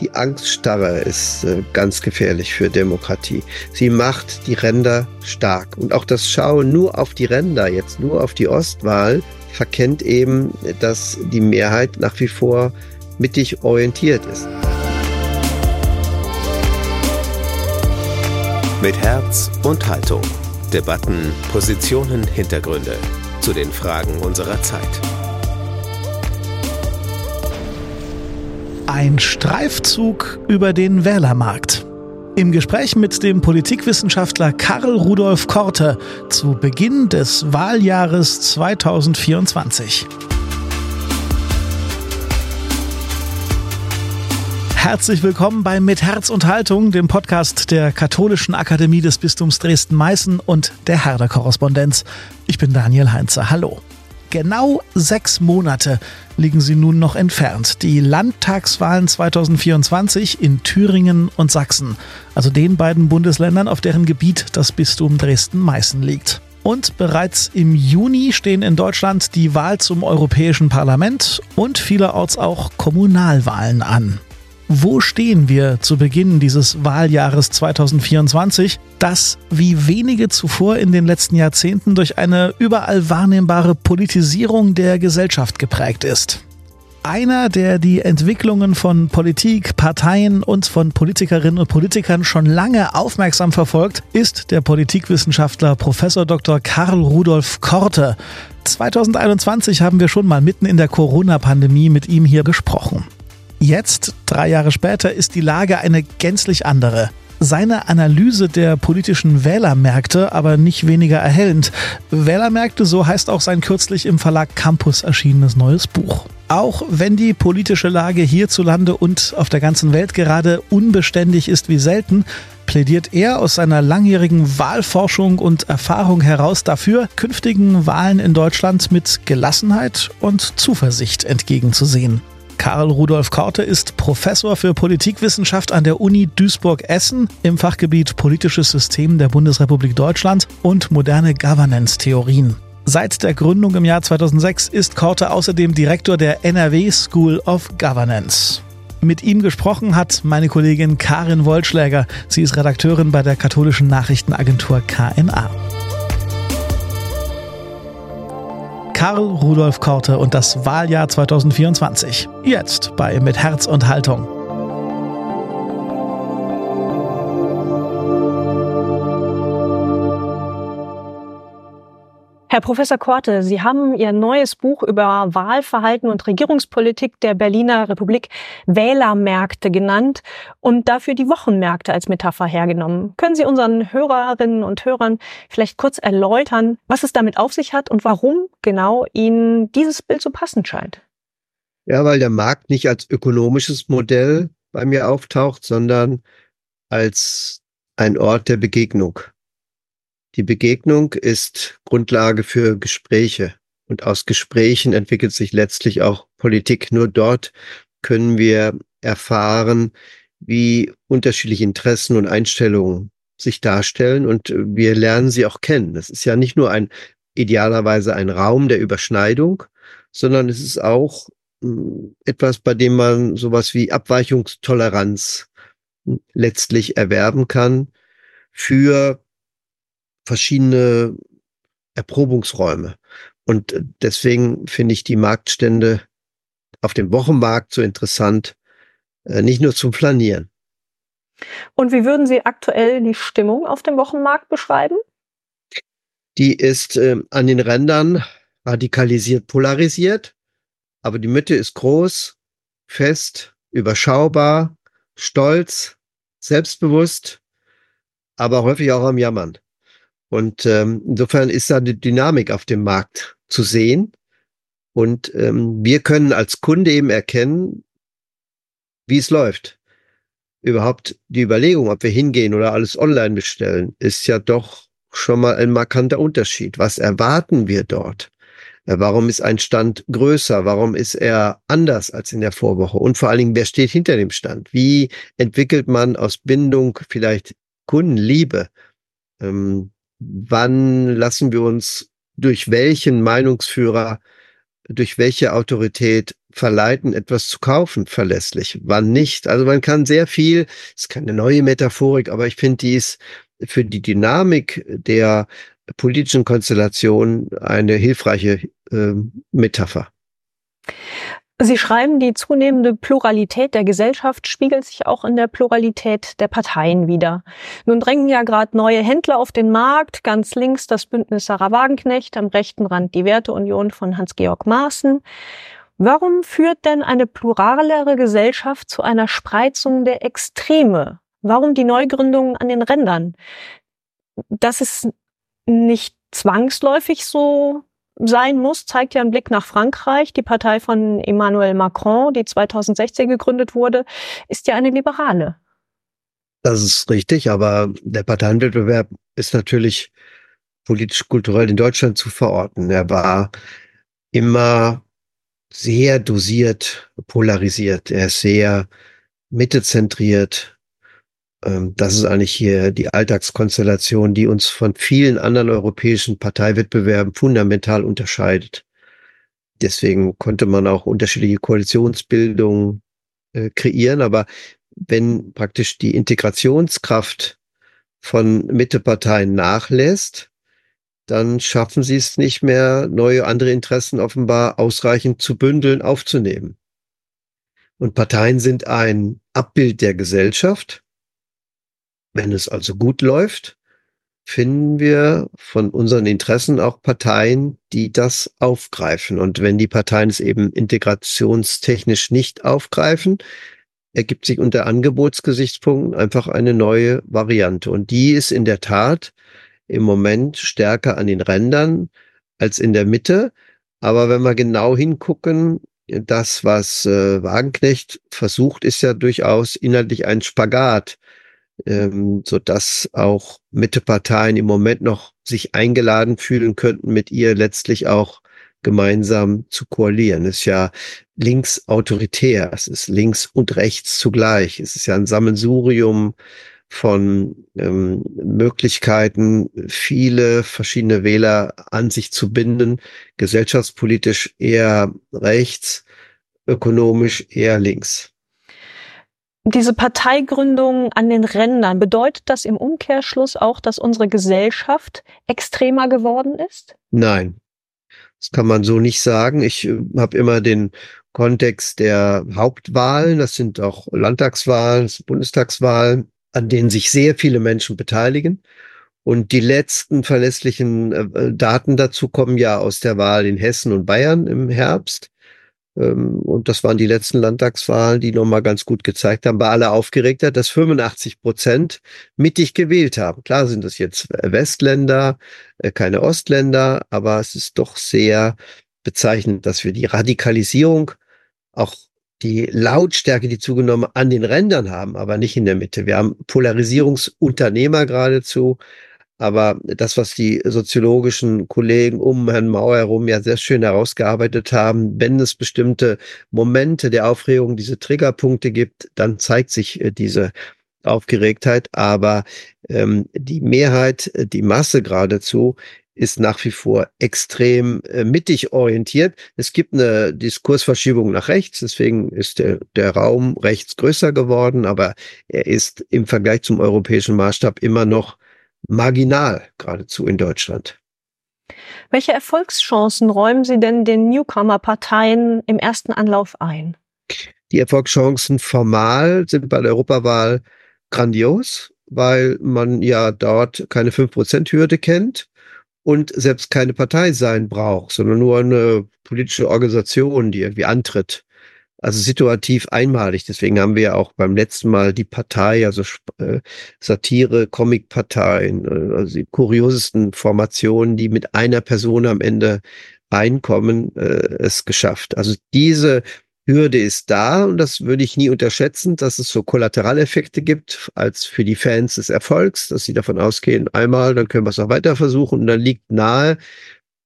Die Angststarre ist äh, ganz gefährlich für Demokratie. Sie macht die Ränder stark. Und auch das Schauen nur auf die Ränder, jetzt nur auf die Ostwahl, verkennt eben, dass die Mehrheit nach wie vor mittig orientiert ist. Mit Herz und Haltung. Debatten, Positionen, Hintergründe zu den Fragen unserer Zeit. Ein Streifzug über den Wählermarkt. Im Gespräch mit dem Politikwissenschaftler Karl Rudolf Korte zu Beginn des Wahljahres 2024. Herzlich willkommen bei Mit Herz und Haltung, dem Podcast der Katholischen Akademie des Bistums Dresden-Meißen und der Herder-Korrespondenz. Ich bin Daniel Heinze. Hallo. Genau sechs Monate liegen sie nun noch entfernt. Die Landtagswahlen 2024 in Thüringen und Sachsen, also den beiden Bundesländern, auf deren Gebiet das Bistum Dresden-Meißen liegt. Und bereits im Juni stehen in Deutschland die Wahl zum Europäischen Parlament und vielerorts auch Kommunalwahlen an. Wo stehen wir zu Beginn dieses Wahljahres 2024, das wie wenige zuvor in den letzten Jahrzehnten durch eine überall wahrnehmbare Politisierung der Gesellschaft geprägt ist? Einer, der die Entwicklungen von Politik, Parteien und von Politikerinnen und Politikern schon lange aufmerksam verfolgt, ist der Politikwissenschaftler Prof. Dr. Karl Rudolf Korte. 2021 haben wir schon mal mitten in der Corona-Pandemie mit ihm hier gesprochen. Jetzt, drei Jahre später, ist die Lage eine gänzlich andere. Seine Analyse der politischen Wählermärkte aber nicht weniger erhellend. Wählermärkte, so heißt auch sein kürzlich im Verlag Campus erschienenes neues Buch. Auch wenn die politische Lage hierzulande und auf der ganzen Welt gerade unbeständig ist wie selten, plädiert er aus seiner langjährigen Wahlforschung und Erfahrung heraus dafür, künftigen Wahlen in Deutschland mit Gelassenheit und Zuversicht entgegenzusehen. Karl Rudolf Korte ist Professor für Politikwissenschaft an der Uni Duisburg-Essen im Fachgebiet Politisches System der Bundesrepublik Deutschland und moderne Governance-Theorien. Seit der Gründung im Jahr 2006 ist Korte außerdem Direktor der NRW School of Governance. Mit ihm gesprochen hat meine Kollegin Karin Wollschläger. Sie ist Redakteurin bei der katholischen Nachrichtenagentur KNA. Karl Rudolf Korte und das Wahljahr 2024. Jetzt bei Mit Herz und Haltung. Herr Professor Korte, Sie haben Ihr neues Buch über Wahlverhalten und Regierungspolitik der Berliner Republik Wählermärkte genannt und dafür die Wochenmärkte als Metapher hergenommen. Können Sie unseren Hörerinnen und Hörern vielleicht kurz erläutern, was es damit auf sich hat und warum genau Ihnen dieses Bild so passend scheint? Ja, weil der Markt nicht als ökonomisches Modell bei mir auftaucht, sondern als ein Ort der Begegnung. Die Begegnung ist Grundlage für Gespräche. Und aus Gesprächen entwickelt sich letztlich auch Politik. Nur dort können wir erfahren, wie unterschiedliche Interessen und Einstellungen sich darstellen und wir lernen sie auch kennen. Das ist ja nicht nur ein idealerweise ein Raum der Überschneidung, sondern es ist auch hm, etwas, bei dem man sowas wie Abweichungstoleranz hm, letztlich erwerben kann für verschiedene Erprobungsräume. Und äh, deswegen finde ich die Marktstände auf dem Wochenmarkt so interessant, äh, nicht nur zum Flanieren. Und wie würden Sie aktuell die Stimmung auf dem Wochenmarkt beschreiben? Die ist äh, an den Rändern radikalisiert, polarisiert, aber die Mitte ist groß, fest, überschaubar, stolz, selbstbewusst, aber häufig auch am Jammern. Und ähm, insofern ist da eine Dynamik auf dem Markt zu sehen. Und ähm, wir können als Kunde eben erkennen, wie es läuft. Überhaupt die Überlegung, ob wir hingehen oder alles online bestellen, ist ja doch schon mal ein markanter Unterschied. Was erwarten wir dort? Warum ist ein Stand größer? Warum ist er anders als in der Vorwoche? Und vor allen Dingen, wer steht hinter dem Stand? Wie entwickelt man aus Bindung vielleicht Kundenliebe? Ähm, wann lassen wir uns durch welchen Meinungsführer durch welche Autorität verleiten, etwas zu kaufen, verlässlich, wann nicht. Also man kann sehr viel, ist keine neue Metaphorik, aber ich finde, die ist für die Dynamik der politischen Konstellation eine hilfreiche äh, Metapher. Sie schreiben, die zunehmende Pluralität der Gesellschaft spiegelt sich auch in der Pluralität der Parteien wider. Nun drängen ja gerade neue Händler auf den Markt, ganz links das Bündnis Sarah Wagenknecht, am rechten Rand die Werteunion von Hans-Georg Maaßen. Warum führt denn eine pluralere Gesellschaft zu einer Spreizung der Extreme? Warum die Neugründungen an den Rändern? Das ist nicht zwangsläufig so sein muss, zeigt ja ein Blick nach Frankreich. Die Partei von Emmanuel Macron, die 2016 gegründet wurde, ist ja eine liberale. Das ist richtig, aber der Parteienwettbewerb ist natürlich politisch-kulturell in Deutschland zu verorten. Er war immer sehr dosiert polarisiert. Er ist sehr mittezentriert, das ist eigentlich hier die Alltagskonstellation, die uns von vielen anderen europäischen Parteiwettbewerben fundamental unterscheidet. Deswegen konnte man auch unterschiedliche Koalitionsbildungen äh, kreieren, aber wenn praktisch die Integrationskraft von Mitteparteien nachlässt, dann schaffen sie es nicht mehr, neue andere Interessen offenbar ausreichend zu bündeln, aufzunehmen. Und Parteien sind ein Abbild der Gesellschaft wenn es also gut läuft, finden wir von unseren Interessen auch Parteien, die das aufgreifen. Und wenn die Parteien es eben integrationstechnisch nicht aufgreifen, ergibt sich unter Angebotsgesichtspunkten einfach eine neue Variante. Und die ist in der Tat im Moment stärker an den Rändern als in der Mitte. Aber wenn wir genau hingucken, das, was äh, Wagenknecht versucht, ist ja durchaus inhaltlich ein Spagat ähm, so dass auch Mitteparteien im Moment noch sich eingeladen fühlen könnten, mit ihr letztlich auch gemeinsam zu koalieren. Es ist ja links autoritär, es ist links und rechts zugleich. Es ist ja ein Sammelsurium von ähm, Möglichkeiten, viele verschiedene Wähler an sich zu binden, gesellschaftspolitisch eher rechts, ökonomisch eher links. Diese Parteigründung an den Rändern, bedeutet das im Umkehrschluss auch, dass unsere Gesellschaft extremer geworden ist? Nein, das kann man so nicht sagen. Ich äh, habe immer den Kontext der Hauptwahlen, das sind auch Landtagswahlen, Bundestagswahlen, an denen sich sehr viele Menschen beteiligen. Und die letzten verlässlichen äh, Daten dazu kommen ja aus der Wahl in Hessen und Bayern im Herbst. Ähm, und das waren die letzten Landtagswahlen, die nochmal ganz gut gezeigt haben, bei aller Aufgeregtheit, dass 85 Prozent mittig gewählt haben. Klar sind das jetzt Westländer, äh, keine Ostländer, aber es ist doch sehr bezeichnend, dass wir die Radikalisierung, auch die Lautstärke, die zugenommen an den Rändern haben, aber nicht in der Mitte. Wir haben Polarisierungsunternehmer geradezu, aber das, was die soziologischen Kollegen um Herrn Mauer herum ja sehr schön herausgearbeitet haben, wenn es bestimmte Momente der Aufregung, diese Triggerpunkte gibt, dann zeigt sich äh, diese Aufgeregtheit. Aber ähm, die Mehrheit, äh, die Masse geradezu, ist nach wie vor extrem äh, mittig orientiert. Es gibt eine Diskursverschiebung nach rechts, deswegen ist der, der Raum rechts größer geworden, aber er ist im Vergleich zum europäischen Maßstab immer noch marginal geradezu in Deutschland. Welche Erfolgschancen räumen Sie denn den Newcomer-Parteien im ersten Anlauf ein? Die Erfolgschancen formal sind bei der Europawahl grandios, weil man ja dort keine 5%-Hürde kennt und selbst keine Partei sein braucht, sondern nur eine politische Organisation, die irgendwie antritt also situativ einmalig. Deswegen haben wir auch beim letzten Mal die Partei, also äh, Satire, Comic-Parteien, äh, also die kuriosesten Formationen, die mit einer Person am Ende reinkommen, äh, es geschafft. Also diese Hürde ist da und das würde ich nie unterschätzen, dass es so Kollateraleffekte gibt als für die Fans des Erfolgs, dass sie davon ausgehen, einmal, dann können wir es auch weiter versuchen und dann liegt nahe,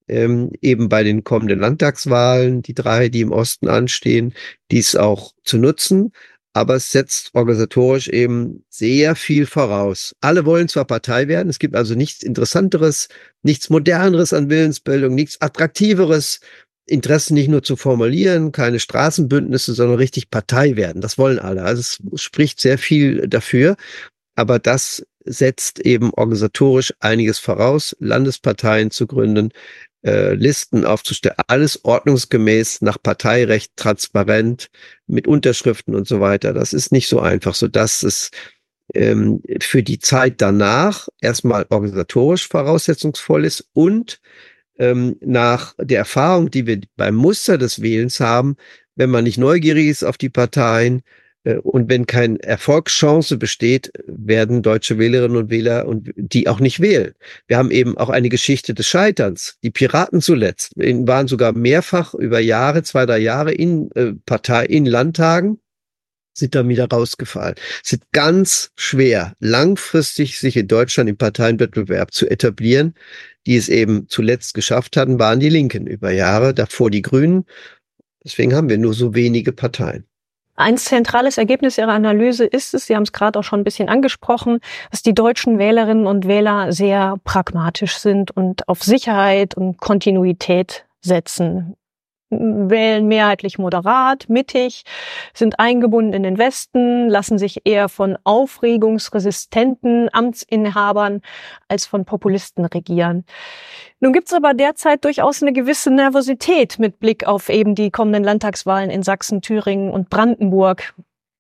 ähm, eben bei den kommenden Landtagswahlen, die drei, die im Osten anstehen, dies auch zu nutzen. Aber es setzt organisatorisch eben sehr viel voraus. Alle wollen zwar Partei werden, es gibt also nichts Interessanteres, nichts Moderneres an Willensbildung, nichts Attraktiveres Interessen nicht nur zu formulieren, keine Straßenbündnisse, sondern richtig Partei werden. Das wollen alle. Also es spricht sehr viel dafür. Aber das setzt eben organisatorisch einiges voraus, Landesparteien zu gründen, äh, Listen aufzustellen, alles ordnungsgemäß nach Parteirecht, transparent, mit Unterschriften und so weiter. Das ist nicht so einfach, so dass es ähm, für die Zeit danach erstmal organisatorisch voraussetzungsvoll ist und ähm, nach der Erfahrung, die wir beim Muster des Wählens haben, wenn man nicht neugierig ist auf die Parteien und wenn keine Erfolgschance besteht, werden deutsche Wählerinnen und Wähler und die auch nicht wählen. Wir haben eben auch eine Geschichte des Scheiterns. Die Piraten zuletzt waren sogar mehrfach über Jahre, zwei, drei Jahre in äh, Partei, in Landtagen sind da wieder rausgefallen. Es ist ganz schwer, langfristig sich in Deutschland im Parteienwettbewerb zu etablieren. Die es eben zuletzt geschafft hatten, waren die Linken über Jahre, davor die Grünen. Deswegen haben wir nur so wenige Parteien. Ein zentrales Ergebnis Ihrer Analyse ist es, Sie haben es gerade auch schon ein bisschen angesprochen, dass die deutschen Wählerinnen und Wähler sehr pragmatisch sind und auf Sicherheit und Kontinuität setzen wählen mehrheitlich moderat, mittig, sind eingebunden in den Westen, lassen sich eher von aufregungsresistenten Amtsinhabern als von Populisten regieren. Nun gibt es aber derzeit durchaus eine gewisse Nervosität mit Blick auf eben die kommenden Landtagswahlen in Sachsen, Thüringen und Brandenburg.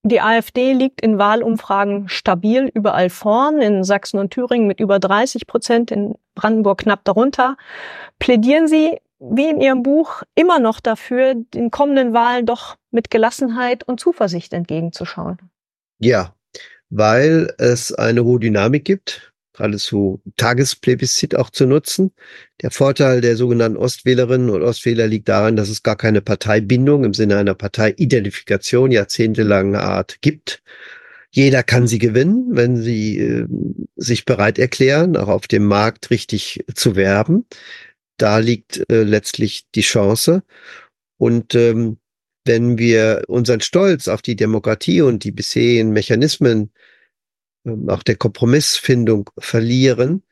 Die AfD liegt in Wahlumfragen stabil überall vorn, in Sachsen und Thüringen mit über 30 Prozent, in Brandenburg knapp darunter. Plädieren Sie wie in Ihrem Buch immer noch dafür, den kommenden Wahlen doch mit Gelassenheit und Zuversicht entgegenzuschauen. Ja, weil es eine hohe Dynamik gibt, geradezu Tagesplebiscit auch zu nutzen. Der Vorteil der sogenannten Ostwählerinnen und Ostwähler liegt darin, dass es gar keine Parteibindung im Sinne einer Parteiidentifikation jahrzehntelange Art gibt. Jeder kann sie gewinnen, wenn sie äh, sich bereit erklären, auch auf dem Markt richtig zu werben da liegt äh, letztlich die Chance. Und ähm, wenn wir unseren Stolz auf die Demokratie und die bisherigen Mechanismen ähm, auch der Kompromissfindung verlieren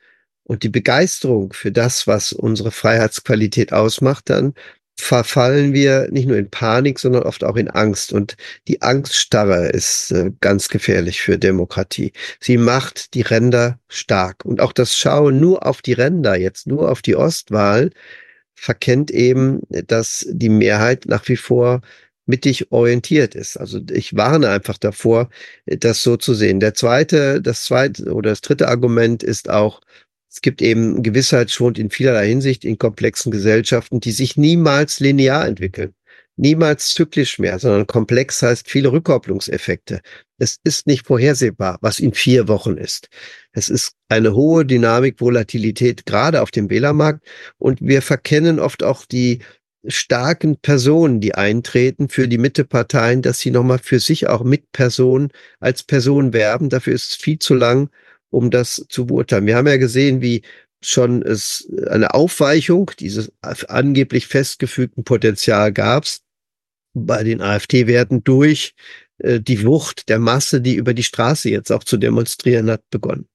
und die Begeisterung für das, was unsere Freiheitsqualität ausmacht, dann verfallen wir nicht nur in Panik, sondern oft auch in Angst. Und die Angststarre ist äh, ganz gefährlich für Demokratie. Sie macht die Ränder stark. Und auch das Schauen nur auf die Ränder, jetzt nur auf die Ostwahl, verkennt eben, dass die Mehrheit nach wie vor mittig orientiert ist. Also ich warne einfach davor, das so zu sehen. Der zweite, das zweite oder das dritte Argument ist auch, es gibt eben Gewissheitsschwund in vielerlei Hinsicht in komplexen Gesellschaften, die sich niemals linear entwickeln. Niemals zyklisch mehr, sondern komplex heißt viele Rückkopplungseffekte. Es ist nicht vorhersehbar, was in vier Wochen ist. Es ist eine hohe Dynamik, Volatilität, gerade auf dem Wählermarkt. Und wir verkennen oft auch die starken Personen, die eintreten für die Mitteparteien, dass sie nochmal für sich auch mit Personen als Person werben. Dafür ist es viel zu lang um das zu beurteilen. Wir haben ja gesehen, wie schon es eine Aufweichung dieses angeblich festgefügten Potenzial gab bei den AfD-Werten durch äh, die Wucht der Masse, die über die Straße jetzt auch zu demonstrieren hat, begonnen.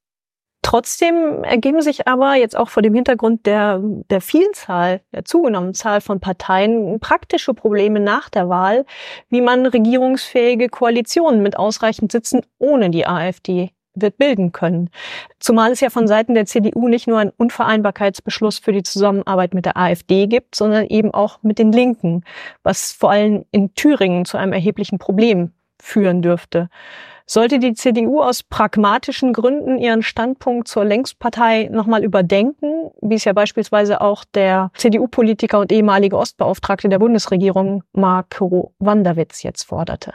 Trotzdem ergeben sich aber jetzt auch vor dem Hintergrund der, der Vielzahl, der zugenommenen Zahl von Parteien praktische Probleme nach der Wahl, wie man regierungsfähige Koalitionen mit ausreichend Sitzen ohne die AfD wird bilden können. Zumal es ja von Seiten der CDU nicht nur einen Unvereinbarkeitsbeschluss für die Zusammenarbeit mit der AfD gibt, sondern eben auch mit den Linken, was vor allem in Thüringen zu einem erheblichen Problem führen dürfte. Sollte die CDU aus pragmatischen Gründen ihren Standpunkt zur Längspartei nochmal überdenken, wie es ja beispielsweise auch der CDU-Politiker und ehemalige Ostbeauftragte der Bundesregierung Marco Wanderwitz jetzt forderte?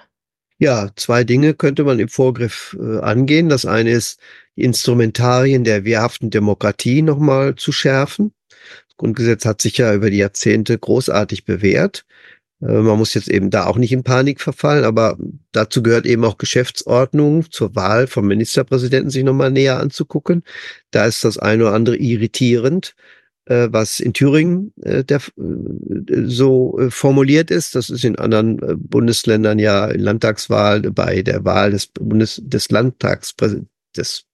Ja, zwei Dinge könnte man im Vorgriff äh, angehen. Das eine ist, die Instrumentarien der wehrhaften Demokratie nochmal zu schärfen. Das Grundgesetz hat sich ja über die Jahrzehnte großartig bewährt. Äh, man muss jetzt eben da auch nicht in Panik verfallen, aber dazu gehört eben auch Geschäftsordnung zur Wahl vom Ministerpräsidenten sich nochmal näher anzugucken. Da ist das eine oder andere irritierend was in Thüringen äh, der, äh, so äh, formuliert ist. Das ist in anderen äh, Bundesländern ja in Landtagswahl bei der Wahl des Bundes des Landtags des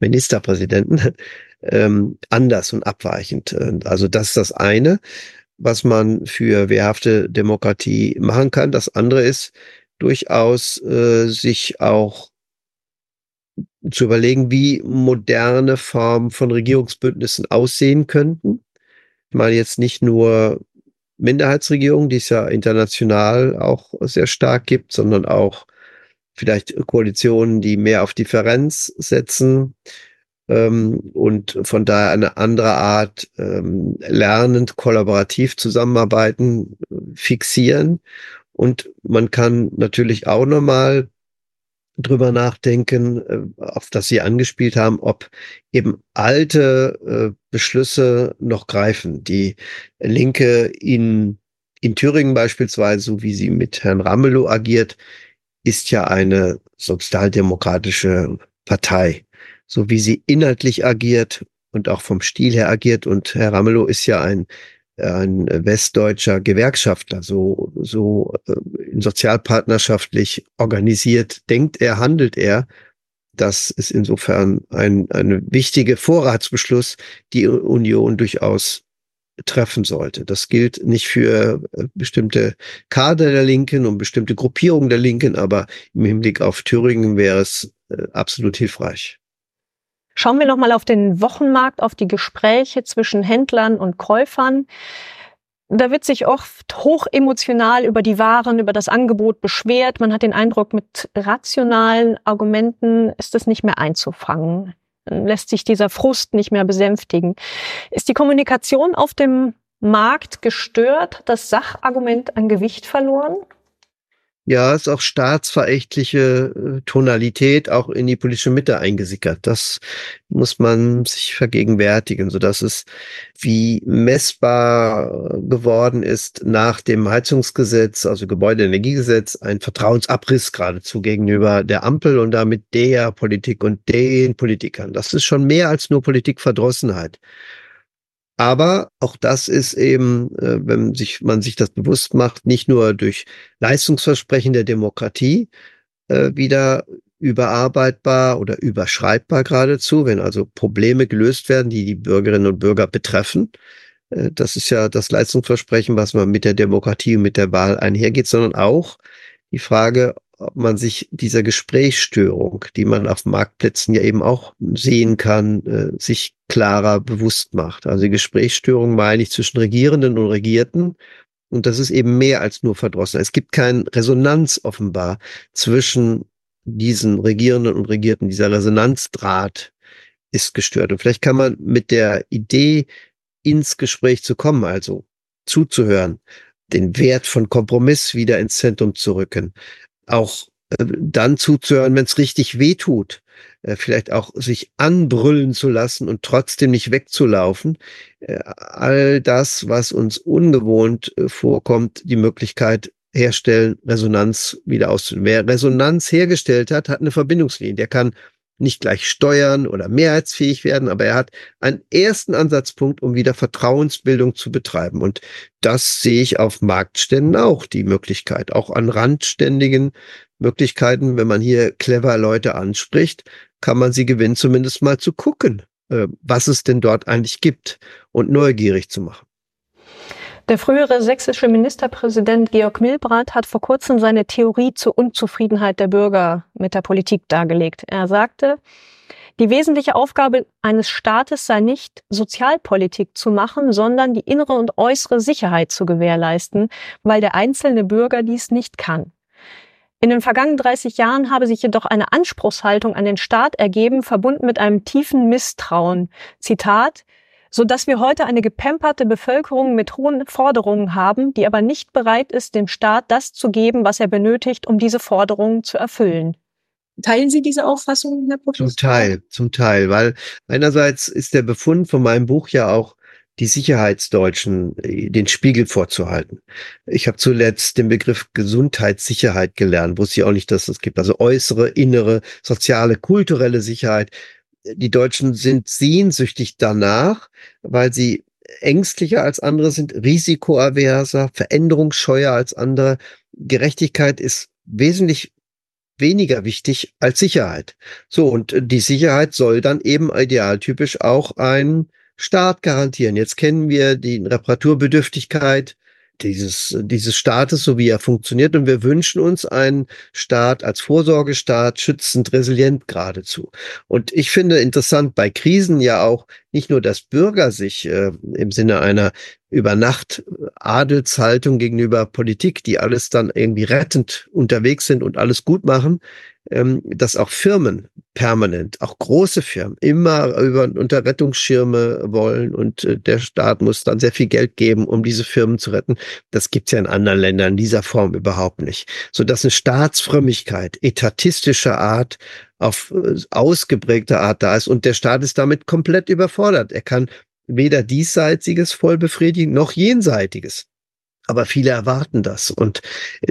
Ministerpräsidenten ähm, anders und abweichend. Also das ist das eine. was man für wehrhafte Demokratie machen kann. Das andere ist durchaus äh, sich auch zu überlegen, wie moderne Formen von Regierungsbündnissen aussehen könnten. Ich meine jetzt nicht nur Minderheitsregierungen, die es ja international auch sehr stark gibt, sondern auch vielleicht Koalitionen, die mehr auf Differenz setzen ähm, und von daher eine andere Art ähm, lernend, kollaborativ zusammenarbeiten, fixieren. Und man kann natürlich auch nochmal drüber nachdenken, äh, auf das Sie angespielt haben, ob eben alte äh, Beschlüsse noch greifen. Die Linke in, in Thüringen beispielsweise, so wie sie mit Herrn Ramelow agiert, ist ja eine sozialdemokratische Partei. So wie sie inhaltlich agiert und auch vom Stil her agiert. Und Herr Ramelow ist ja ein ein westdeutscher Gewerkschaftler, so, so äh, sozialpartnerschaftlich organisiert denkt er, handelt er. Das ist insofern ein, eine wichtige Vorratsbeschluss, die Union durchaus treffen sollte. Das gilt nicht für äh, bestimmte Kader der Linken und bestimmte Gruppierungen der Linken, aber im Hinblick auf Thüringen wäre es äh, absolut hilfreich. Schauen wir nochmal auf den Wochenmarkt, auf die Gespräche zwischen Händlern und Käufern. Da wird sich oft hoch emotional über die Waren, über das Angebot beschwert. Man hat den Eindruck, mit rationalen Argumenten ist es nicht mehr einzufangen. Lässt sich dieser Frust nicht mehr besänftigen. Ist die Kommunikation auf dem Markt gestört, das Sachargument an Gewicht verloren? Ja, ist auch staatsverächtliche äh, Tonalität auch in die politische Mitte eingesickert. Das muss man sich vergegenwärtigen, so dass es wie messbar geworden ist nach dem Heizungsgesetz, also Gebäudeenergiegesetz, ein Vertrauensabriss geradezu gegenüber der Ampel und damit der Politik und den Politikern. Das ist schon mehr als nur Politikverdrossenheit. Aber auch das ist eben, äh, wenn sich, man sich das bewusst macht, nicht nur durch Leistungsversprechen der Demokratie äh, wieder überarbeitbar oder überschreibbar geradezu, wenn also Probleme gelöst werden, die die Bürgerinnen und Bürger betreffen. Äh, das ist ja das Leistungsversprechen, was man mit der Demokratie und mit der Wahl einhergeht, sondern auch die Frage, ob man sich dieser Gesprächsstörung, die man auf Marktplätzen ja eben auch sehen kann, äh, sich klarer bewusst macht. Also die Gesprächsstörung meine ich zwischen Regierenden und Regierten. Und das ist eben mehr als nur verdrossen. Es gibt keine Resonanz offenbar zwischen diesen Regierenden und Regierten. Dieser Resonanzdraht ist gestört. Und vielleicht kann man mit der Idee, ins Gespräch zu kommen, also zuzuhören, den Wert von Kompromiss wieder ins Zentrum zu rücken, auch äh, dann zuzuhören, wenn es richtig weh tut, äh, vielleicht auch sich anbrüllen zu lassen und trotzdem nicht wegzulaufen. Äh, all das, was uns ungewohnt äh, vorkommt, die Möglichkeit herstellen, Resonanz wieder auszunehmen. Wer Resonanz hergestellt hat, hat eine Verbindungslinie. Der kann nicht gleich steuern oder mehrheitsfähig werden, aber er hat einen ersten Ansatzpunkt, um wieder Vertrauensbildung zu betreiben. Und das sehe ich auf Marktständen auch, die Möglichkeit, auch an randständigen Möglichkeiten, wenn man hier clever Leute anspricht, kann man sie gewinnen, zumindest mal zu gucken, äh, was es denn dort eigentlich gibt und neugierig zu machen. Der frühere sächsische Ministerpräsident Georg Milbrandt hat vor kurzem seine Theorie zur Unzufriedenheit der Bürger mit der Politik dargelegt. Er sagte, die wesentliche Aufgabe eines Staates sei nicht, Sozialpolitik zu machen, sondern die innere und äußere Sicherheit zu gewährleisten, weil der einzelne Bürger dies nicht kann. In den vergangenen 30 Jahren habe sich jedoch eine Anspruchshaltung an den Staat ergeben, verbunden mit einem tiefen Misstrauen. Zitat, so dass wir heute eine gepemperte Bevölkerung mit hohen Forderungen haben, die aber nicht bereit ist, dem Staat das zu geben, was er benötigt, um diese Forderungen zu erfüllen. Teilen Sie diese Auffassung, Herr Professor? Zum Teil, zum Teil, weil einerseits ist der Befund von meinem Buch ja auch die Sicherheitsdeutschen äh, den Spiegel vorzuhalten. Ich habe zuletzt den Begriff Gesundheitssicherheit gelernt, wusste ich auch nicht, dass es gibt. Also äußere, innere, soziale, kulturelle Sicherheit die Deutschen sind sehnsüchtig danach, weil sie ängstlicher als andere sind, risikoaverser, veränderungsscheuer als andere. Gerechtigkeit ist wesentlich weniger wichtig als Sicherheit. So, und die Sicherheit soll dann eben idealtypisch auch ein Staat garantieren. Jetzt kennen wir die Reparaturbedürftigkeit dieses, dieses Staates, so wie er funktioniert. Und wir wünschen uns einen Staat als Vorsorgestaat, schützend, resilient geradezu. Und ich finde interessant bei Krisen ja auch nicht nur, dass Bürger sich äh, im Sinne einer über Nacht Adelshaltung gegenüber Politik, die alles dann irgendwie rettend unterwegs sind und alles gut machen, dass auch Firmen permanent, auch große Firmen, immer über unter Rettungsschirme wollen und äh, der Staat muss dann sehr viel Geld geben, um diese Firmen zu retten. Das gibt's ja in anderen Ländern in dieser Form überhaupt nicht. So dass eine Staatsfrömmigkeit etatistischer Art auf äh, ausgeprägte Art da ist und der Staat ist damit komplett überfordert. Er kann weder diesseitiges voll befriedigen noch jenseitiges. Aber viele erwarten das und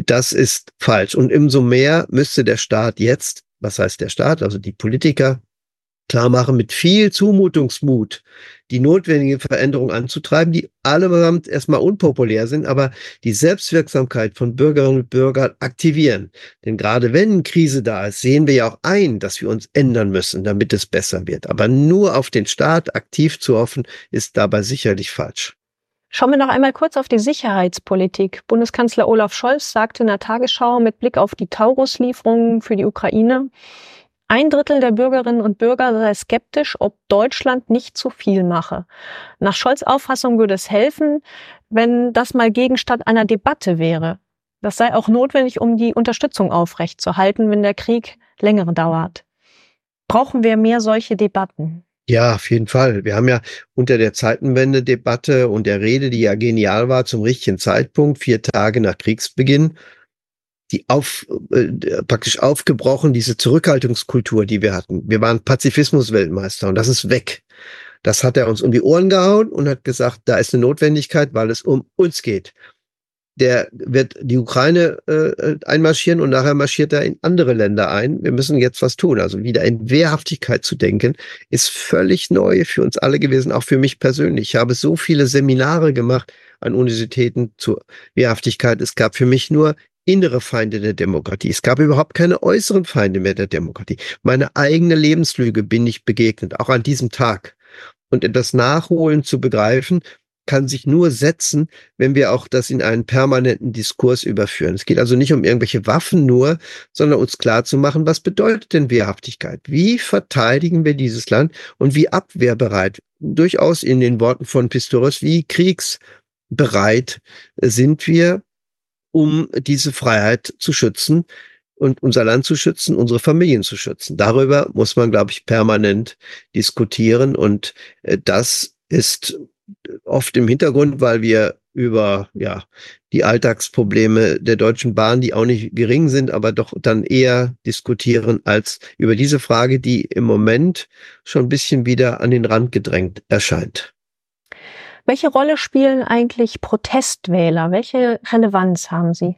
das ist falsch. Und umso mehr müsste der Staat jetzt, was heißt der Staat, also die Politiker, klar machen, mit viel Zumutungsmut die notwendigen Veränderungen anzutreiben, die allesamt erstmal unpopulär sind, aber die Selbstwirksamkeit von Bürgerinnen und Bürgern aktivieren. Denn gerade wenn eine Krise da ist, sehen wir ja auch ein, dass wir uns ändern müssen, damit es besser wird. Aber nur auf den Staat aktiv zu hoffen, ist dabei sicherlich falsch. Schauen wir noch einmal kurz auf die Sicherheitspolitik. Bundeskanzler Olaf Scholz sagte in der Tagesschau mit Blick auf die Taurus-Lieferungen für die Ukraine, ein Drittel der Bürgerinnen und Bürger sei skeptisch, ob Deutschland nicht zu viel mache. Nach Scholz Auffassung würde es helfen, wenn das mal Gegenstand einer Debatte wäre. Das sei auch notwendig, um die Unterstützung aufrechtzuerhalten, wenn der Krieg länger dauert. Brauchen wir mehr solche Debatten? Ja, auf jeden Fall. Wir haben ja unter der Zeitenwende-Debatte und der Rede, die ja genial war, zum richtigen Zeitpunkt, vier Tage nach Kriegsbeginn, die auf, äh, praktisch aufgebrochen, diese Zurückhaltungskultur, die wir hatten. Wir waren Pazifismus-Weltmeister und das ist weg. Das hat er uns um die Ohren gehauen und hat gesagt, da ist eine Notwendigkeit, weil es um uns geht der wird die Ukraine äh, einmarschieren und nachher marschiert er in andere Länder ein. Wir müssen jetzt was tun. Also wieder in Wehrhaftigkeit zu denken, ist völlig neu für uns alle gewesen, auch für mich persönlich. Ich habe so viele Seminare gemacht an Universitäten zur Wehrhaftigkeit. Es gab für mich nur innere Feinde der Demokratie. Es gab überhaupt keine äußeren Feinde mehr der Demokratie. Meine eigene Lebenslüge bin ich begegnet, auch an diesem Tag. Und das Nachholen zu begreifen, kann sich nur setzen, wenn wir auch das in einen permanenten Diskurs überführen. Es geht also nicht um irgendwelche Waffen nur, sondern uns klar zu machen, was bedeutet denn Wehrhaftigkeit? Wie verteidigen wir dieses Land und wie abwehrbereit? Durchaus in den Worten von Pistorius, wie kriegsbereit sind wir, um diese Freiheit zu schützen und unser Land zu schützen, unsere Familien zu schützen. Darüber muss man, glaube ich, permanent diskutieren und äh, das ist oft im Hintergrund, weil wir über ja die Alltagsprobleme der Deutschen Bahn, die auch nicht gering sind, aber doch dann eher diskutieren als über diese Frage, die im Moment schon ein bisschen wieder an den Rand gedrängt erscheint. Welche Rolle spielen eigentlich Protestwähler? Welche Relevanz haben sie?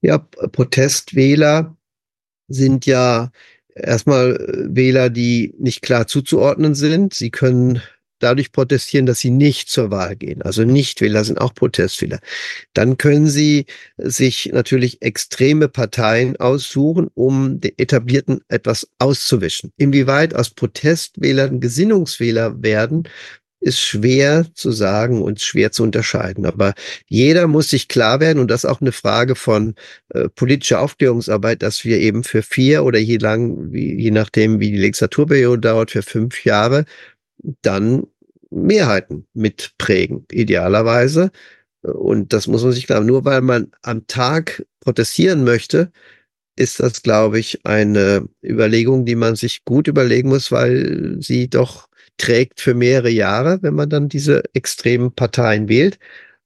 Ja, Protestwähler sind ja erstmal Wähler, die nicht klar zuzuordnen sind. Sie können dadurch protestieren, dass sie nicht zur Wahl gehen. Also Nichtwähler sind auch Protestwähler. Dann können sie sich natürlich extreme Parteien aussuchen, um den etablierten etwas auszuwischen. Inwieweit aus Protestwählern Gesinnungswähler werden, ist schwer zu sagen und schwer zu unterscheiden. Aber jeder muss sich klar werden, und das ist auch eine Frage von äh, politischer Aufklärungsarbeit, dass wir eben für vier oder je lang, wie, je nachdem, wie die Legislaturperiode dauert, für fünf Jahre dann Mehrheiten mitprägen, idealerweise. Und das muss man sich klar, nur weil man am Tag protestieren möchte, ist das, glaube ich, eine Überlegung, die man sich gut überlegen muss, weil sie doch trägt für mehrere Jahre, wenn man dann diese extremen Parteien wählt.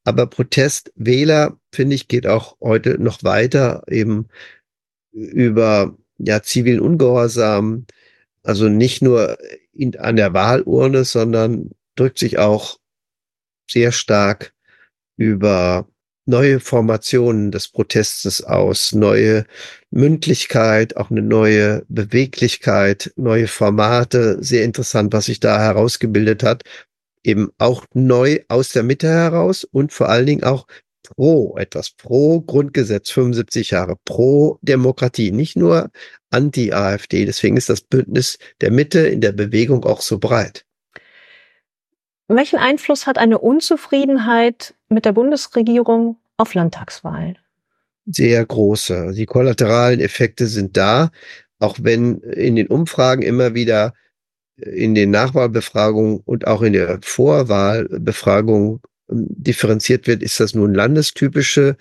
Aber Protestwähler, finde ich, geht auch heute noch weiter, eben über ja, zivilen Ungehorsam, also nicht nur in, an der Wahlurne, sondern drückt sich auch sehr stark über neue Formationen des Protestes aus, neue Mündlichkeit, auch eine neue Beweglichkeit, neue Formate, sehr interessant, was sich da herausgebildet hat, eben auch neu aus der Mitte heraus und vor allen Dingen auch pro etwas, pro Grundgesetz 75 Jahre, pro Demokratie, nicht nur anti-AfD. Deswegen ist das Bündnis der Mitte in der Bewegung auch so breit. Welchen Einfluss hat eine Unzufriedenheit mit der Bundesregierung auf Landtagswahlen? Sehr große. Die kollateralen Effekte sind da, auch wenn in den Umfragen immer wieder in den Nachwahlbefragungen und auch in der Vorwahlbefragung differenziert wird, ist das nun landestypische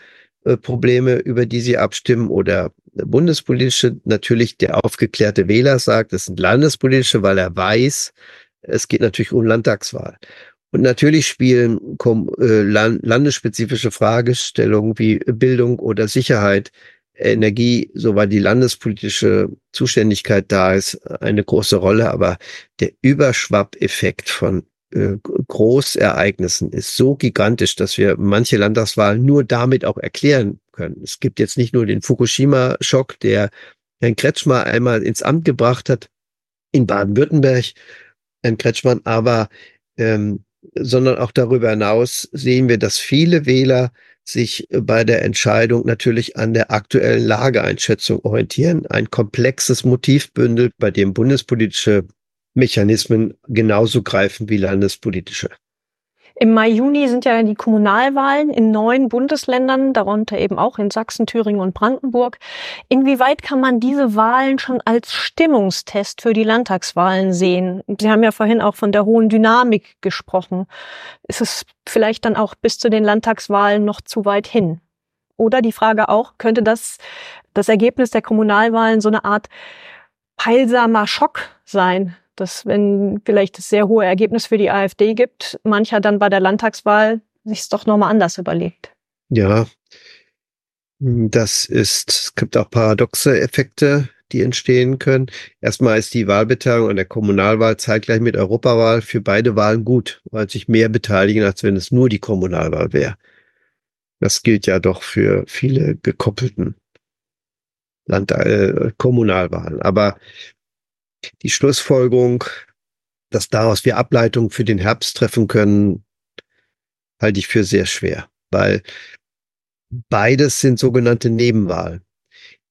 äh, Probleme, über die Sie abstimmen oder bundespolitische. Natürlich der aufgeklärte Wähler sagt, es sind landespolitische, weil er weiß, es geht natürlich um Landtagswahl. Und natürlich spielen äh, landesspezifische Fragestellungen wie Bildung oder Sicherheit Energie, soweit die landespolitische Zuständigkeit da ist, eine große Rolle. Aber der Überschwappeffekt von äh, Großereignissen ist so gigantisch, dass wir manche Landtagswahlen nur damit auch erklären können. Es gibt jetzt nicht nur den Fukushima-Schock, der Herrn Kretschmer einmal ins Amt gebracht hat in Baden-Württemberg, Herrn Kretschmann, aber ähm, sondern auch darüber hinaus sehen wir, dass viele Wähler sich bei der Entscheidung natürlich an der aktuellen Lageeinschätzung orientieren. Ein komplexes Motivbündel, bei dem bundespolitische Mechanismen genauso greifen wie landespolitische. Im Mai, Juni sind ja die Kommunalwahlen in neun Bundesländern, darunter eben auch in Sachsen, Thüringen und Brandenburg. Inwieweit kann man diese Wahlen schon als Stimmungstest für die Landtagswahlen sehen? Sie haben ja vorhin auch von der hohen Dynamik gesprochen. Ist es vielleicht dann auch bis zu den Landtagswahlen noch zu weit hin? Oder die Frage auch, könnte das das Ergebnis der Kommunalwahlen so eine Art heilsamer Schock sein dass wenn vielleicht das sehr hohe Ergebnis für die AfD gibt, mancher dann bei der Landtagswahl sich es doch nochmal anders überlegt. Ja, das ist, es gibt auch paradoxe Effekte, die entstehen können. Erstmal ist die Wahlbeteiligung an der Kommunalwahl zeitgleich mit Europawahl für beide Wahlen gut, weil sich mehr beteiligen, als wenn es nur die Kommunalwahl wäre. Das gilt ja doch für viele gekoppelten Land äh, Kommunalwahlen. Aber die Schlussfolgerung, dass daraus wir Ableitungen für den Herbst treffen können, halte ich für sehr schwer, weil beides sind sogenannte Nebenwahlen,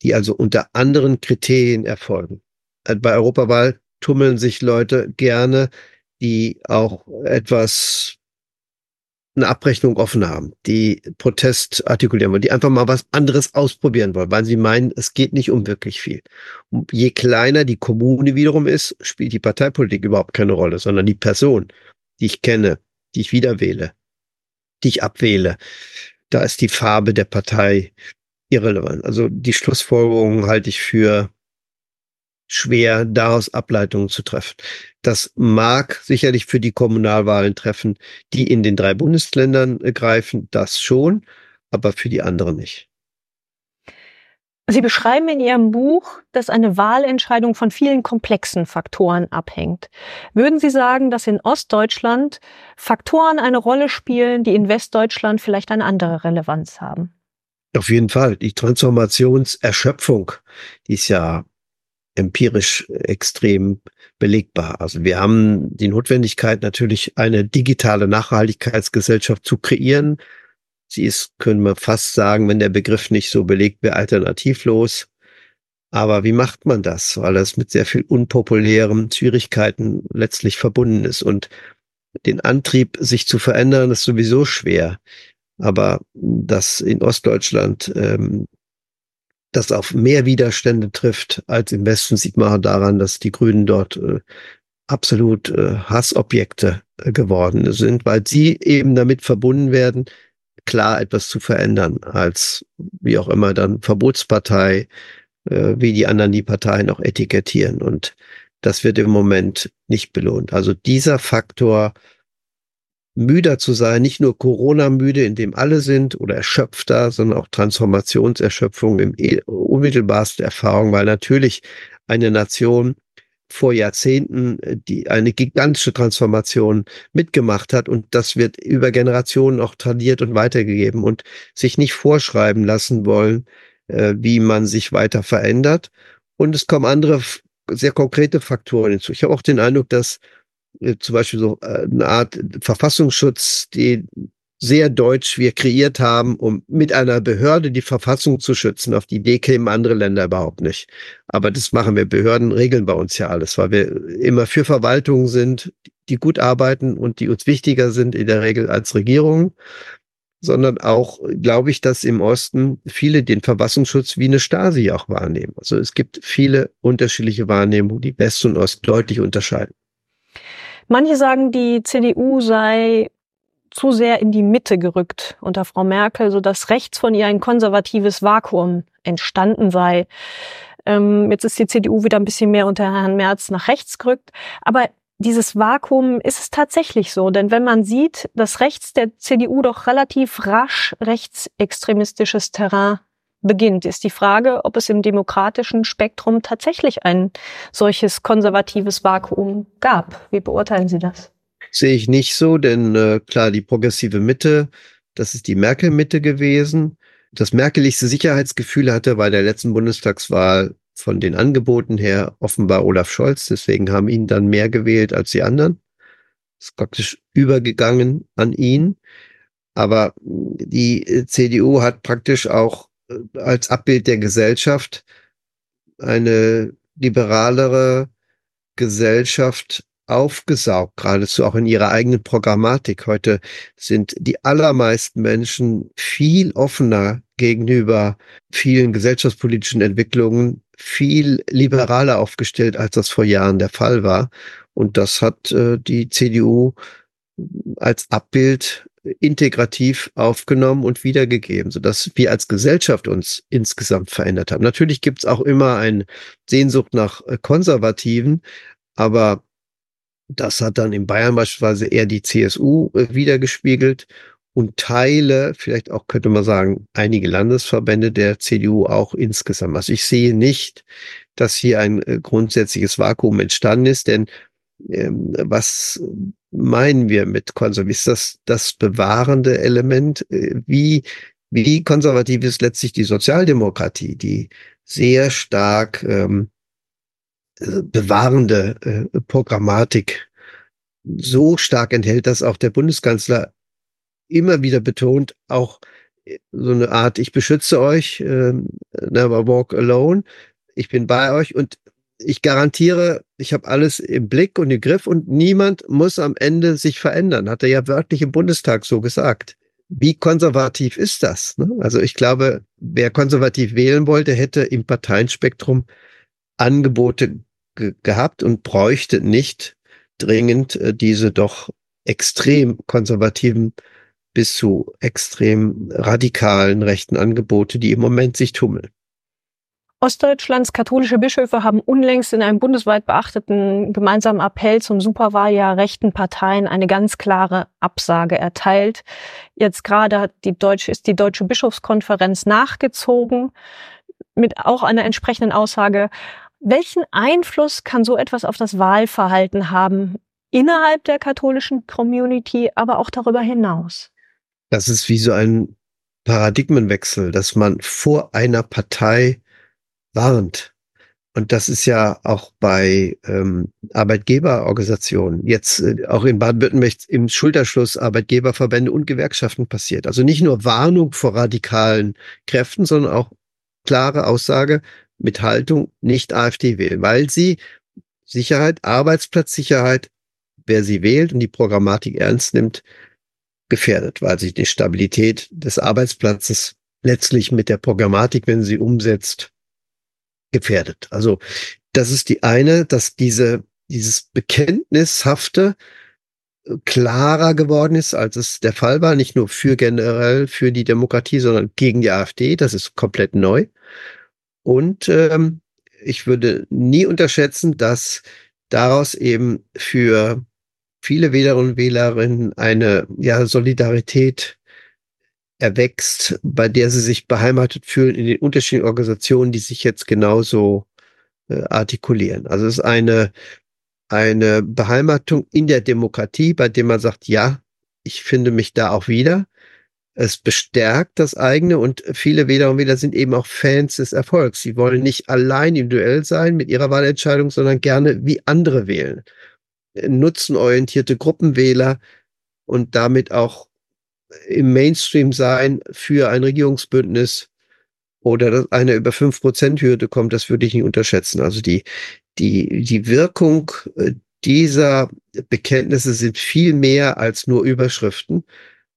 die also unter anderen Kriterien erfolgen. Äh, bei Europawahl tummeln sich Leute gerne, die auch etwas eine Abrechnung offen haben, die Protest artikulieren wollen, die einfach mal was anderes ausprobieren wollen, weil sie meinen, es geht nicht um wirklich viel. Und je kleiner die Kommune wiederum ist, spielt die Parteipolitik überhaupt keine Rolle, sondern die Person, die ich kenne, die ich wieder wähle, die ich abwähle. Da ist die Farbe der Partei irrelevant. Also die Schlussfolgerung halte ich für schwer, daraus Ableitungen zu treffen. Das mag sicherlich für die Kommunalwahlen treffen, die in den drei Bundesländern äh, greifen, das schon, aber für die anderen nicht. Sie beschreiben in Ihrem Buch, dass eine Wahlentscheidung von vielen komplexen Faktoren abhängt. Würden Sie sagen, dass in Ostdeutschland Faktoren eine Rolle spielen, die in Westdeutschland vielleicht eine andere Relevanz haben? Auf jeden Fall. Die Transformationserschöpfung, die ist ja empirisch extrem belegbar. Also wir haben die Notwendigkeit natürlich eine digitale Nachhaltigkeitsgesellschaft zu kreieren. Sie ist, können wir fast sagen, wenn der Begriff nicht so belegt wäre, alternativlos. Aber wie macht man das? Weil das mit sehr viel unpopulären Schwierigkeiten letztlich verbunden ist. Und den Antrieb, sich zu verändern, ist sowieso schwer. Aber dass in Ostdeutschland ähm, das auf mehr Widerstände trifft als im Westen, sieht man daran, dass die Grünen dort äh, absolut äh, Hassobjekte äh, geworden sind, weil sie eben damit verbunden werden, klar etwas zu verändern, als wie auch immer dann Verbotspartei, wie die anderen die Parteien auch etikettieren. Und das wird im Moment nicht belohnt. Also dieser Faktor müder zu sein, nicht nur Corona-müde, in dem alle sind oder erschöpfter, sondern auch Transformationserschöpfung im e, unmittelbarsten Erfahrung, weil natürlich eine Nation vor Jahrzehnten äh, die eine gigantische Transformation mitgemacht hat und das wird über Generationen auch tradiert und weitergegeben und sich nicht vorschreiben lassen wollen, äh, wie man sich weiter verändert. Und es kommen andere sehr konkrete Faktoren hinzu. Ich habe auch den Eindruck, dass zum Beispiel so äh, eine Art Verfassungsschutz, die sehr deutsch wir kreiert haben, um mit einer Behörde die Verfassung zu schützen. Auf die Idee kämen andere Länder überhaupt nicht. Aber das machen wir. Behörden regeln bei uns ja alles, weil wir immer für Verwaltungen sind, die gut arbeiten und die uns wichtiger sind in der Regel als Regierungen. Sondern auch, glaube ich, dass im Osten viele den Verfassungsschutz wie eine Stasi auch wahrnehmen. Also es gibt viele unterschiedliche Wahrnehmungen, die West und Ost deutlich unterscheiden. Manche sagen, die CDU sei zu sehr in die Mitte gerückt unter Frau Merkel, so dass rechts von ihr ein konservatives Vakuum entstanden sei. Ähm, jetzt ist die CDU wieder ein bisschen mehr unter Herrn Merz nach rechts gerückt. Aber dieses Vakuum ist es tatsächlich so, denn wenn man sieht, dass rechts der CDU doch relativ rasch rechtsextremistisches Terrain beginnt, ist die Frage, ob es im demokratischen Spektrum tatsächlich ein solches konservatives Vakuum gab. Wie beurteilen Sie das? Sehe ich nicht so, denn äh, klar, die progressive Mitte, das ist die Merkel-Mitte gewesen. Das merkeligste Sicherheitsgefühl hatte bei der letzten Bundestagswahl von den Angeboten her offenbar Olaf Scholz. Deswegen haben ihn dann mehr gewählt als die anderen. Ist praktisch übergegangen an ihn. Aber die äh, CDU hat praktisch auch äh, als Abbild der Gesellschaft eine liberalere Gesellschaft aufgesaugt, geradezu auch in ihrer eigenen Programmatik. Heute sind die allermeisten Menschen viel offener gegenüber vielen gesellschaftspolitischen Entwicklungen, viel liberaler aufgestellt, als das vor Jahren der Fall war. Und das hat äh, die CDU als Abbild integrativ aufgenommen und wiedergegeben, sodass wir als Gesellschaft uns insgesamt verändert haben. Natürlich gibt es auch immer eine Sehnsucht nach äh, Konservativen, aber das hat dann in Bayern beispielsweise eher die CSU äh, wiedergespiegelt und Teile, vielleicht auch könnte man sagen, einige Landesverbände der CDU auch insgesamt. Also ich sehe nicht, dass hier ein äh, grundsätzliches Vakuum entstanden ist, denn ähm, was meinen wir mit konservativ? Ist das das bewahrende Element? Äh, wie, wie konservativ ist letztlich die Sozialdemokratie, die sehr stark ähm, bewahrende äh, Programmatik so stark enthält, dass auch der Bundeskanzler immer wieder betont, auch äh, so eine Art, ich beschütze euch, äh, never walk alone, ich bin bei euch und ich garantiere, ich habe alles im Blick und im Griff und niemand muss am Ende sich verändern, hat er ja wörtlich im Bundestag so gesagt. Wie konservativ ist das? Ne? Also ich glaube, wer konservativ wählen wollte, hätte im Parteienspektrum Angebote ge gehabt und bräuchte nicht dringend äh, diese doch extrem konservativen bis zu extrem radikalen rechten Angebote, die im Moment sich tummeln. Ostdeutschlands katholische Bischöfe haben unlängst in einem bundesweit beachteten gemeinsamen Appell zum Superwahljahr rechten Parteien eine ganz klare Absage erteilt. Jetzt gerade hat die deutsche, ist die Deutsche Bischofskonferenz nachgezogen mit auch einer entsprechenden Aussage. Welchen Einfluss kann so etwas auf das Wahlverhalten haben innerhalb der katholischen Community, aber auch darüber hinaus? Das ist wie so ein Paradigmenwechsel, dass man vor einer Partei warnt. Und das ist ja auch bei ähm, Arbeitgeberorganisationen, jetzt äh, auch in Baden-Württemberg im Schulterschluss Arbeitgeberverbände und Gewerkschaften passiert. Also nicht nur Warnung vor radikalen Kräften, sondern auch klare Aussage, mit Haltung nicht AfD wählen, weil sie Sicherheit, Arbeitsplatzsicherheit, wer sie wählt und die Programmatik ernst nimmt, gefährdet, weil sich die Stabilität des Arbeitsplatzes letztlich mit der Programmatik, wenn sie umsetzt, gefährdet. Also das ist die eine, dass diese, dieses Bekenntnishafte klarer geworden ist, als es der Fall war, nicht nur für generell für die Demokratie, sondern gegen die AfD. Das ist komplett neu. Und ähm, ich würde nie unterschätzen, dass daraus eben für viele Wählerinnen und Wählerinnen eine ja, Solidarität erwächst, bei der sie sich beheimatet fühlen in den unterschiedlichen Organisationen, die sich jetzt genauso äh, artikulieren. Also es ist eine, eine Beheimatung in der Demokratie, bei der man sagt, ja, ich finde mich da auch wieder es bestärkt das eigene und viele Wähler und Wähler sind eben auch Fans des Erfolgs. Sie wollen nicht allein individuell sein mit ihrer Wahlentscheidung, sondern gerne wie andere wählen. Nutzenorientierte Gruppenwähler und damit auch im Mainstream sein für ein Regierungsbündnis oder dass einer über fünf Prozent Hürde kommt, das würde ich nicht unterschätzen. Also die, die, die Wirkung äh, dieser Bekenntnisse sind viel mehr als nur Überschriften,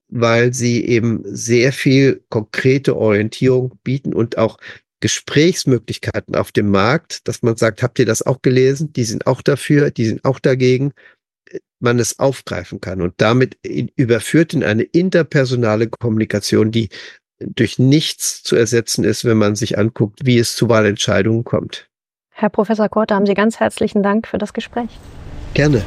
weil sie eben sehr viel konkrete Orientierung bieten und auch Gesprächsmöglichkeiten auf dem Markt, dass man sagt, habt ihr das auch gelesen? Die sind auch dafür, die sind auch dagegen. Man es aufgreifen kann und damit überführt in eine interpersonale Kommunikation, die durch nichts zu ersetzen ist, wenn man sich anguckt, wie es zu Wahlentscheidungen kommt. Herr Professor Korte, haben Sie ganz herzlichen Dank für das Gespräch. Gerne.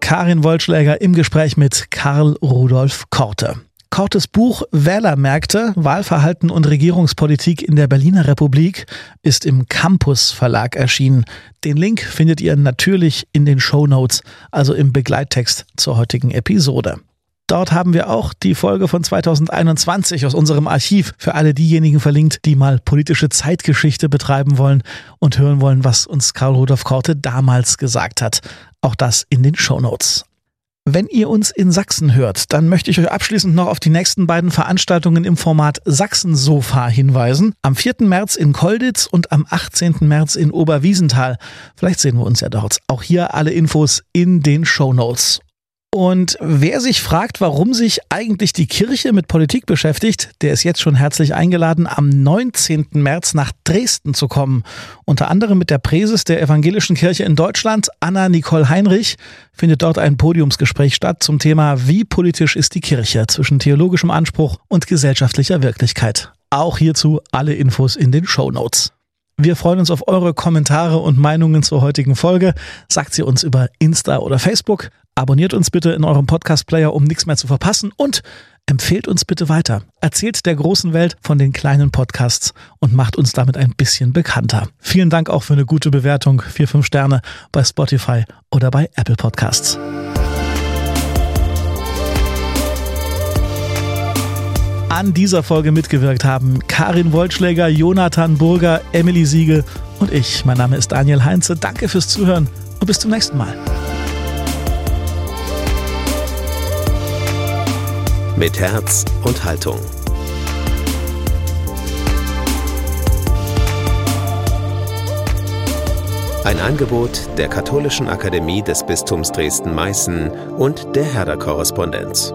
Karin Wollschläger im Gespräch mit Karl Rudolf Korte. Kortes Buch Wählermärkte, Wahlverhalten und Regierungspolitik in der Berliner Republik ist im Campus Verlag erschienen. Den Link findet ihr natürlich in den Show Notes, also im Begleittext zur heutigen Episode. Dort haben wir auch die Folge von 2021 aus unserem Archiv für alle diejenigen verlinkt, die mal politische Zeitgeschichte betreiben wollen und hören wollen, was uns Karl Rudolf Korte damals gesagt hat. Auch das in den Shownotes. Wenn ihr uns in Sachsen hört, dann möchte ich euch abschließend noch auf die nächsten beiden Veranstaltungen im Format Sachsensofa hinweisen. Am 4. März in Kolditz und am 18. März in Oberwiesenthal. Vielleicht sehen wir uns ja dort. Auch hier alle Infos in den Show Notes. Und wer sich fragt, warum sich eigentlich die Kirche mit Politik beschäftigt, der ist jetzt schon herzlich eingeladen, am 19. März nach Dresden zu kommen. Unter anderem mit der Präses der Evangelischen Kirche in Deutschland, Anna Nicole Heinrich, findet dort ein Podiumsgespräch statt zum Thema Wie politisch ist die Kirche zwischen theologischem Anspruch und gesellschaftlicher Wirklichkeit. Auch hierzu alle Infos in den Show Notes. Wir freuen uns auf eure Kommentare und Meinungen zur heutigen Folge. Sagt sie uns über Insta oder Facebook. Abonniert uns bitte in eurem Podcast-Player, um nichts mehr zu verpassen und empfehlt uns bitte weiter. Erzählt der großen Welt von den kleinen Podcasts und macht uns damit ein bisschen bekannter. Vielen Dank auch für eine gute Bewertung, vier fünf Sterne bei Spotify oder bei Apple Podcasts. An dieser Folge mitgewirkt haben Karin Wollschläger, Jonathan Burger, Emily Siegel und ich. Mein Name ist Daniel Heinze. Danke fürs Zuhören und bis zum nächsten Mal. Mit Herz und Haltung. Ein Angebot der Katholischen Akademie des Bistums Dresden-Meißen und der Herder Korrespondenz.